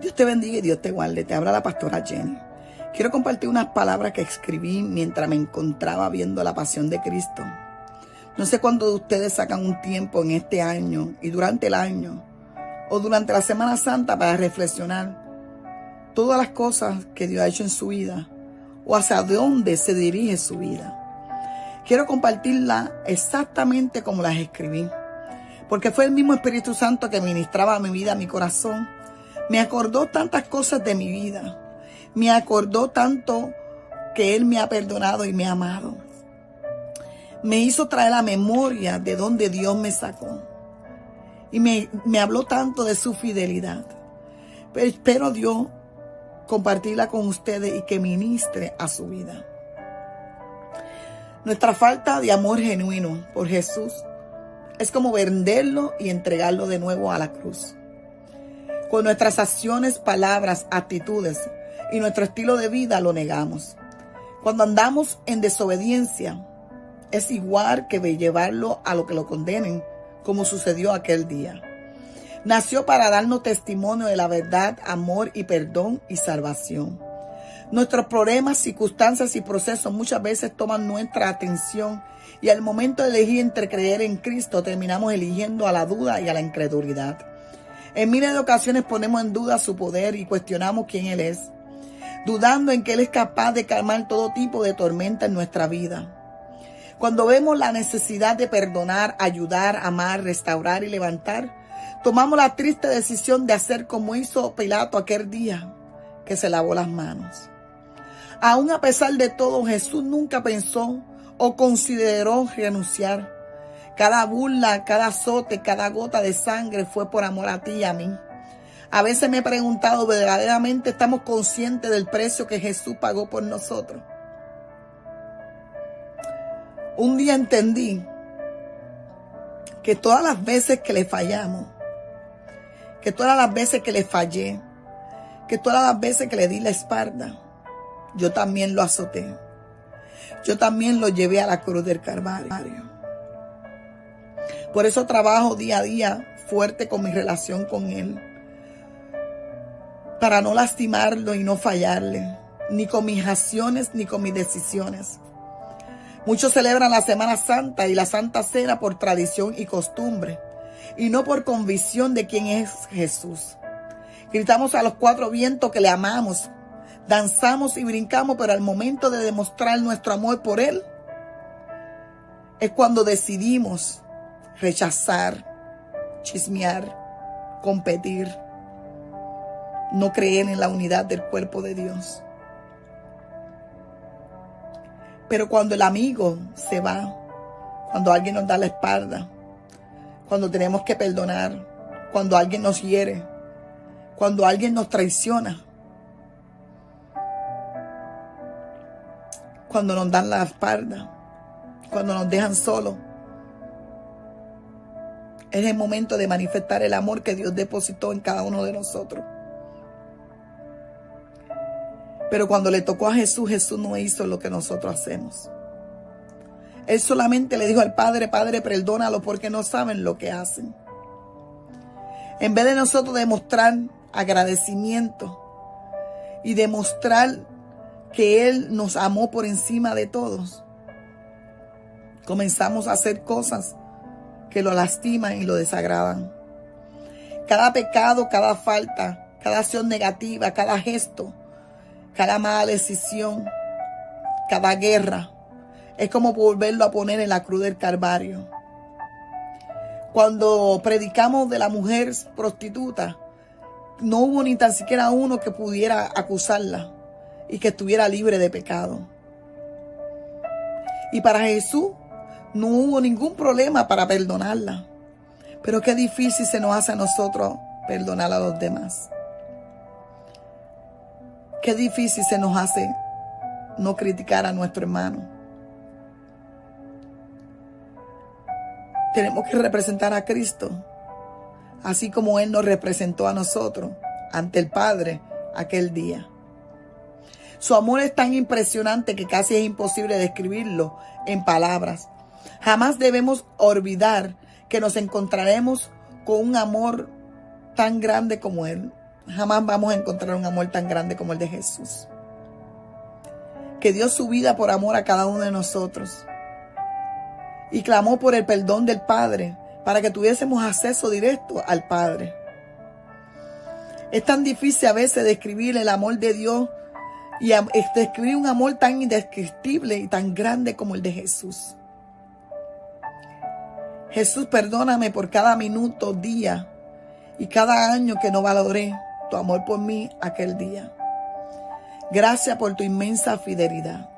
Dios te bendiga y Dios te guarde. Te habla la pastora Jenny. Quiero compartir unas palabras que escribí mientras me encontraba viendo la pasión de Cristo. No sé cuándo ustedes sacan un tiempo en este año y durante el año o durante la Semana Santa para reflexionar todas las cosas que Dios ha hecho en su vida o hacia dónde se dirige su vida. Quiero compartirla exactamente como las escribí, porque fue el mismo Espíritu Santo que ministraba mi vida, mi corazón, me acordó tantas cosas de mi vida. Me acordó tanto que Él me ha perdonado y me ha amado. Me hizo traer la memoria de donde Dios me sacó. Y me, me habló tanto de su fidelidad. Pero espero Dios compartirla con ustedes y que ministre a su vida. Nuestra falta de amor genuino por Jesús es como venderlo y entregarlo de nuevo a la cruz. Con nuestras acciones, palabras, actitudes y nuestro estilo de vida lo negamos. Cuando andamos en desobediencia, es igual que llevarlo a lo que lo condenen, como sucedió aquel día. Nació para darnos testimonio de la verdad, amor y perdón y salvación. Nuestros problemas, circunstancias y procesos muchas veces toman nuestra atención y al momento de elegir entre creer en Cristo terminamos eligiendo a la duda y a la incredulidad. En miles de ocasiones ponemos en duda su poder y cuestionamos quién Él es, dudando en que Él es capaz de calmar todo tipo de tormenta en nuestra vida. Cuando vemos la necesidad de perdonar, ayudar, amar, restaurar y levantar, tomamos la triste decisión de hacer como hizo Pilato aquel día, que se lavó las manos. Aún a pesar de todo, Jesús nunca pensó o consideró renunciar. Cada burla, cada azote, cada gota de sangre fue por amor a ti y a mí. A veces me he preguntado, ¿verdaderamente estamos conscientes del precio que Jesús pagó por nosotros? Un día entendí que todas las veces que le fallamos, que todas las veces que le fallé, que todas las veces que le di la espalda, yo también lo azoté. Yo también lo llevé a la cruz del Calvario. Por eso trabajo día a día fuerte con mi relación con Él. Para no lastimarlo y no fallarle. Ni con mis acciones ni con mis decisiones. Muchos celebran la Semana Santa y la Santa Cena por tradición y costumbre. Y no por convicción de quién es Jesús. Gritamos a los cuatro vientos que le amamos. Danzamos y brincamos, pero al momento de demostrar nuestro amor por Él, es cuando decidimos rechazar, chismear, competir, no creer en la unidad del cuerpo de Dios. Pero cuando el amigo se va, cuando alguien nos da la espalda, cuando tenemos que perdonar, cuando alguien nos hiere, cuando alguien nos traiciona, cuando nos dan la espalda, cuando nos dejan solos, es el momento de manifestar el amor que Dios depositó en cada uno de nosotros. Pero cuando le tocó a Jesús, Jesús no hizo lo que nosotros hacemos. Él solamente le dijo al Padre, Padre, perdónalo porque no saben lo que hacen. En vez de nosotros demostrar agradecimiento y demostrar que Él nos amó por encima de todos, comenzamos a hacer cosas que lo lastiman y lo desagradan. Cada pecado, cada falta, cada acción negativa, cada gesto, cada mala decisión, cada guerra, es como volverlo a poner en la cruz del Calvario. Cuando predicamos de la mujer prostituta, no hubo ni tan siquiera uno que pudiera acusarla y que estuviera libre de pecado. Y para Jesús, no hubo ningún problema para perdonarla. Pero qué difícil se nos hace a nosotros perdonar a los demás. Qué difícil se nos hace no criticar a nuestro hermano. Tenemos que representar a Cristo, así como Él nos representó a nosotros ante el Padre aquel día. Su amor es tan impresionante que casi es imposible describirlo en palabras. Jamás debemos olvidar que nos encontraremos con un amor tan grande como Él. Jamás vamos a encontrar un amor tan grande como el de Jesús. Que dio su vida por amor a cada uno de nosotros. Y clamó por el perdón del Padre para que tuviésemos acceso directo al Padre. Es tan difícil a veces describir el amor de Dios y describir un amor tan indescriptible y tan grande como el de Jesús. Jesús, perdóname por cada minuto, día y cada año que no valoré tu amor por mí aquel día. Gracias por tu inmensa fidelidad.